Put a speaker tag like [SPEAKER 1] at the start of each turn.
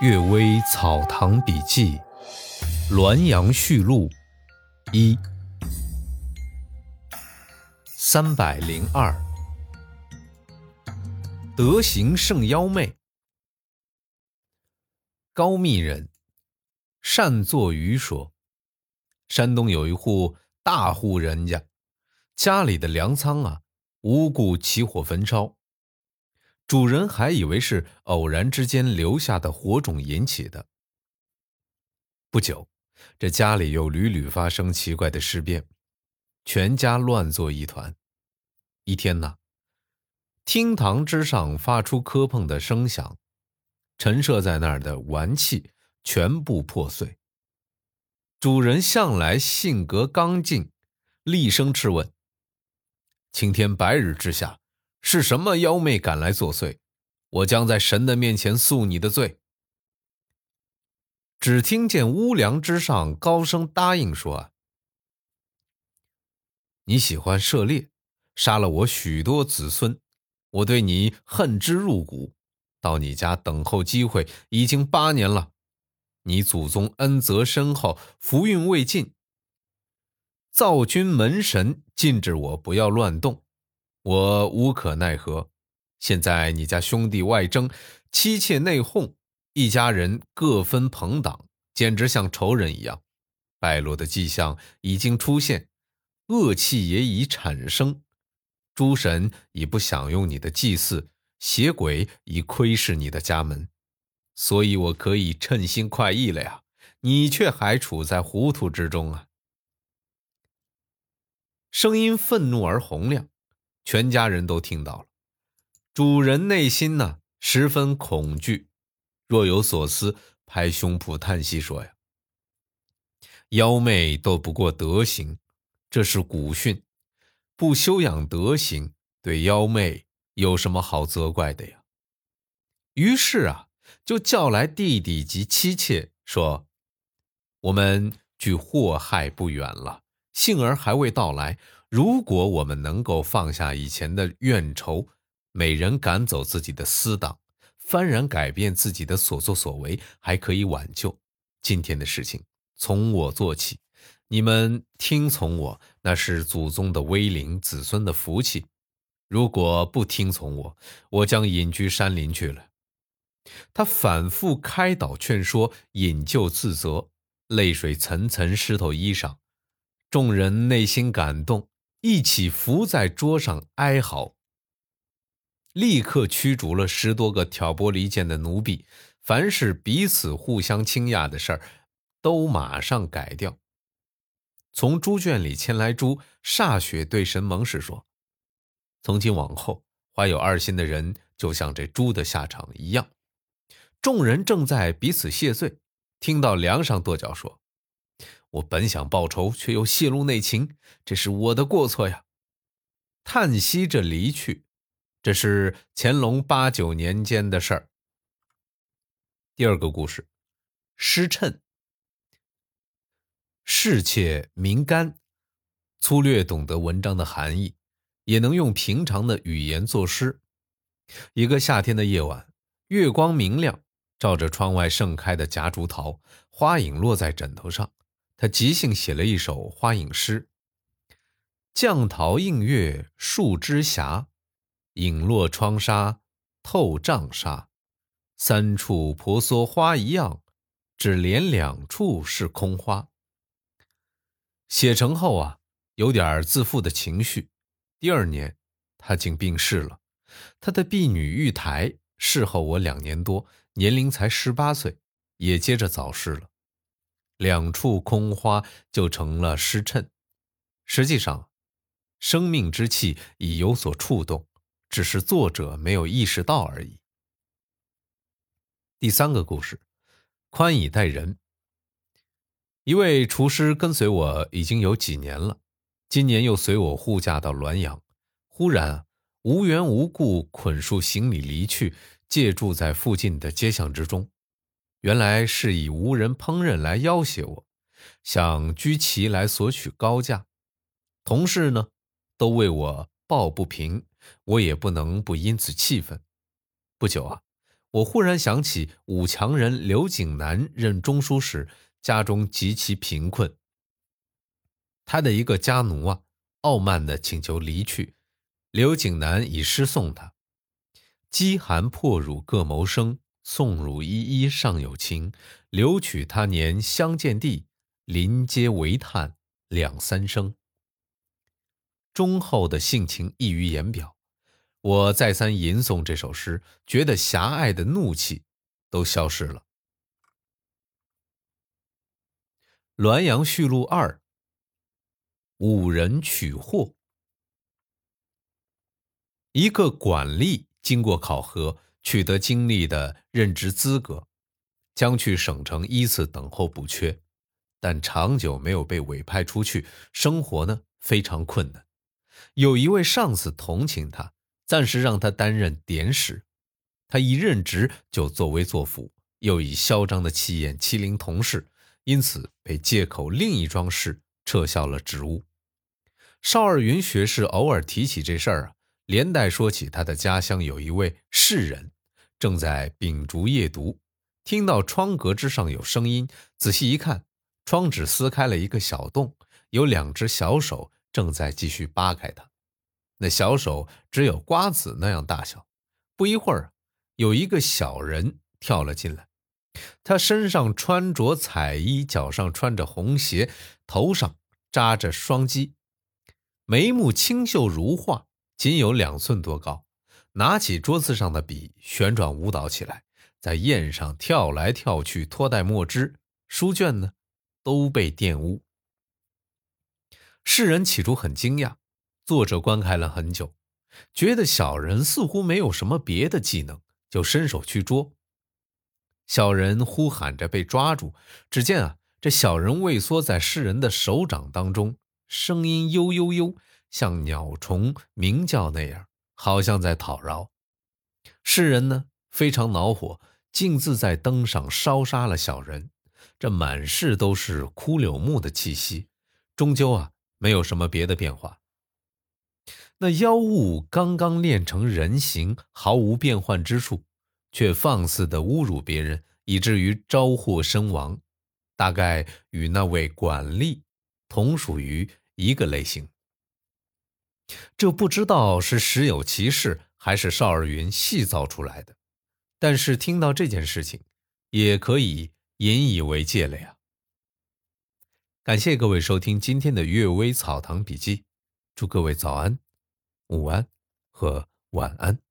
[SPEAKER 1] 《岳微草堂笔记》滦阳序录一三百零二，德行胜妖媚。高密人，善作鱼说，山东有一户大户人家，家里的粮仓啊，无故起火焚烧。主人还以为是偶然之间留下的火种引起的。不久，这家里又屡屡发生奇怪的事变，全家乱作一团。一天呐，厅堂之上发出磕碰的声响，陈设在那儿的玩器全部破碎。主人向来性格刚劲，厉声斥问：“青天白日之下。”是什么妖媚敢来作祟？我将在神的面前诉你的罪。只听见屋梁之上高声答应说：“你喜欢射猎，杀了我许多子孙，我对你恨之入骨。到你家等候机会已经八年了，你祖宗恩泽深厚，福运未尽。灶君门神禁止我不要乱动。”我无可奈何，现在你家兄弟外争，妻妾内讧，一家人各分朋党，简直像仇人一样。败落的迹象已经出现，恶气也已产生，诸神已不享用你的祭祀，邪鬼已窥视你的家门，所以我可以称心快意了呀！你却还处在糊涂之中啊！声音愤怒而洪亮。全家人都听到了，主人内心呢十分恐惧，若有所思，拍胸脯叹息说：“呀，妖媚斗不过德行，这是古训，不修养德行，对妖媚有什么好责怪的呀？”于是啊，就叫来弟弟及妻妾，说：“我们距祸害不远了，幸而还未到来。”如果我们能够放下以前的怨仇，每人赶走自己的私党，幡然改变自己的所作所为，还可以挽救今天的事情。从我做起，你们听从我，那是祖宗的威灵，子孙的福气。如果不听从我，我将隐居山林去了。他反复开导劝说，引咎自责，泪水层层湿透衣裳，众人内心感动。一起伏在桌上哀嚎，立刻驱逐了十多个挑拨离间的奴婢。凡是彼此互相倾轧的事儿，都马上改掉。从猪圈里牵来猪，歃血对神盟誓说：“从今往后，怀有二心的人，就像这猪的下场一样。”众人正在彼此谢罪，听到梁上跺脚说。我本想报仇，却又泄露内情，这是我的过错呀！叹息着离去。这是乾隆八九年间的事儿。第二个故事，诗谶。侍妾明干，粗略懂得文章的含义，也能用平常的语言作诗。一个夏天的夜晚，月光明亮，照着窗外盛开的夹竹桃，花影落在枕头上。他即兴写了一首花影诗：“绛桃映月树枝斜，影落窗纱透帐纱。三处婆娑花一样，只连两处是空花。”写成后啊，有点自负的情绪。第二年，他竟病逝了。他的婢女玉台侍候我两年多，年龄才十八岁，也接着早逝了。两处空花就成了诗衬，实际上，生命之气已有所触动，只是作者没有意识到而已。第三个故事，宽以待人。一位厨师跟随我已经有几年了，今年又随我护驾到滦阳，忽然无缘无故捆束行李离去，借住在附近的街巷之中。原来是以无人烹饪来要挟我，想居其来索取高价。同事呢，都为我抱不平，我也不能不因此气愤。不久啊，我忽然想起武强人刘景南任中书时，家中极其贫困。他的一个家奴啊，傲慢地请求离去，刘景南以诗送他：“饥寒破乳各谋生，送汝依依尚有情。留取他年相见地，临街唯叹两三声。”忠厚的性情溢于言表。我再三吟诵这首诗，觉得狭隘的怒气都消失了。《滦阳序录二》五人取货。一个管吏经过考核，取得经历的任职资格，将去省城依次等候补缺，但长久没有被委派出去，生活呢非常困难。有一位上司同情他，暂时让他担任典史。他一任职就作威作福，又以嚣张的气焰欺凌同事，因此被借口另一桩事撤销了职务。邵二云学士偶尔提起这事儿啊，连带说起他的家乡有一位士人，正在秉烛夜读，听到窗格之上有声音，仔细一看，窗纸撕开了一个小洞，有两只小手正在继续扒开它，那小手只有瓜子那样大小。不一会儿，有一个小人跳了进来，他身上穿着彩衣，脚上穿着红鞋，头上扎着双髻。眉目清秀如画，仅有两寸多高。拿起桌子上的笔，旋转舞蹈起来，在砚上跳来跳去，拖带墨汁。书卷呢，都被玷污。世人起初很惊讶，作者观看了很久，觉得小人似乎没有什么别的技能，就伸手去捉。小人呼喊着被抓住，只见啊，这小人畏缩在世人的手掌当中。声音悠悠悠，像鸟虫鸣叫那样，好像在讨饶。世人呢，非常恼火，径自在灯上烧杀了小人。这满室都是枯柳木的气息，终究啊，没有什么别的变化。那妖物刚刚练成人形，毫无变换之处，却放肆的侮辱别人，以至于招祸身亡。大概与那位管吏。同属于一个类型，这不知道是实有其事，还是邵二云细造出来的。但是听到这件事情，也可以引以为戒了呀。感谢各位收听今天的《阅微草堂笔记》，祝各位早安、午安和晚安。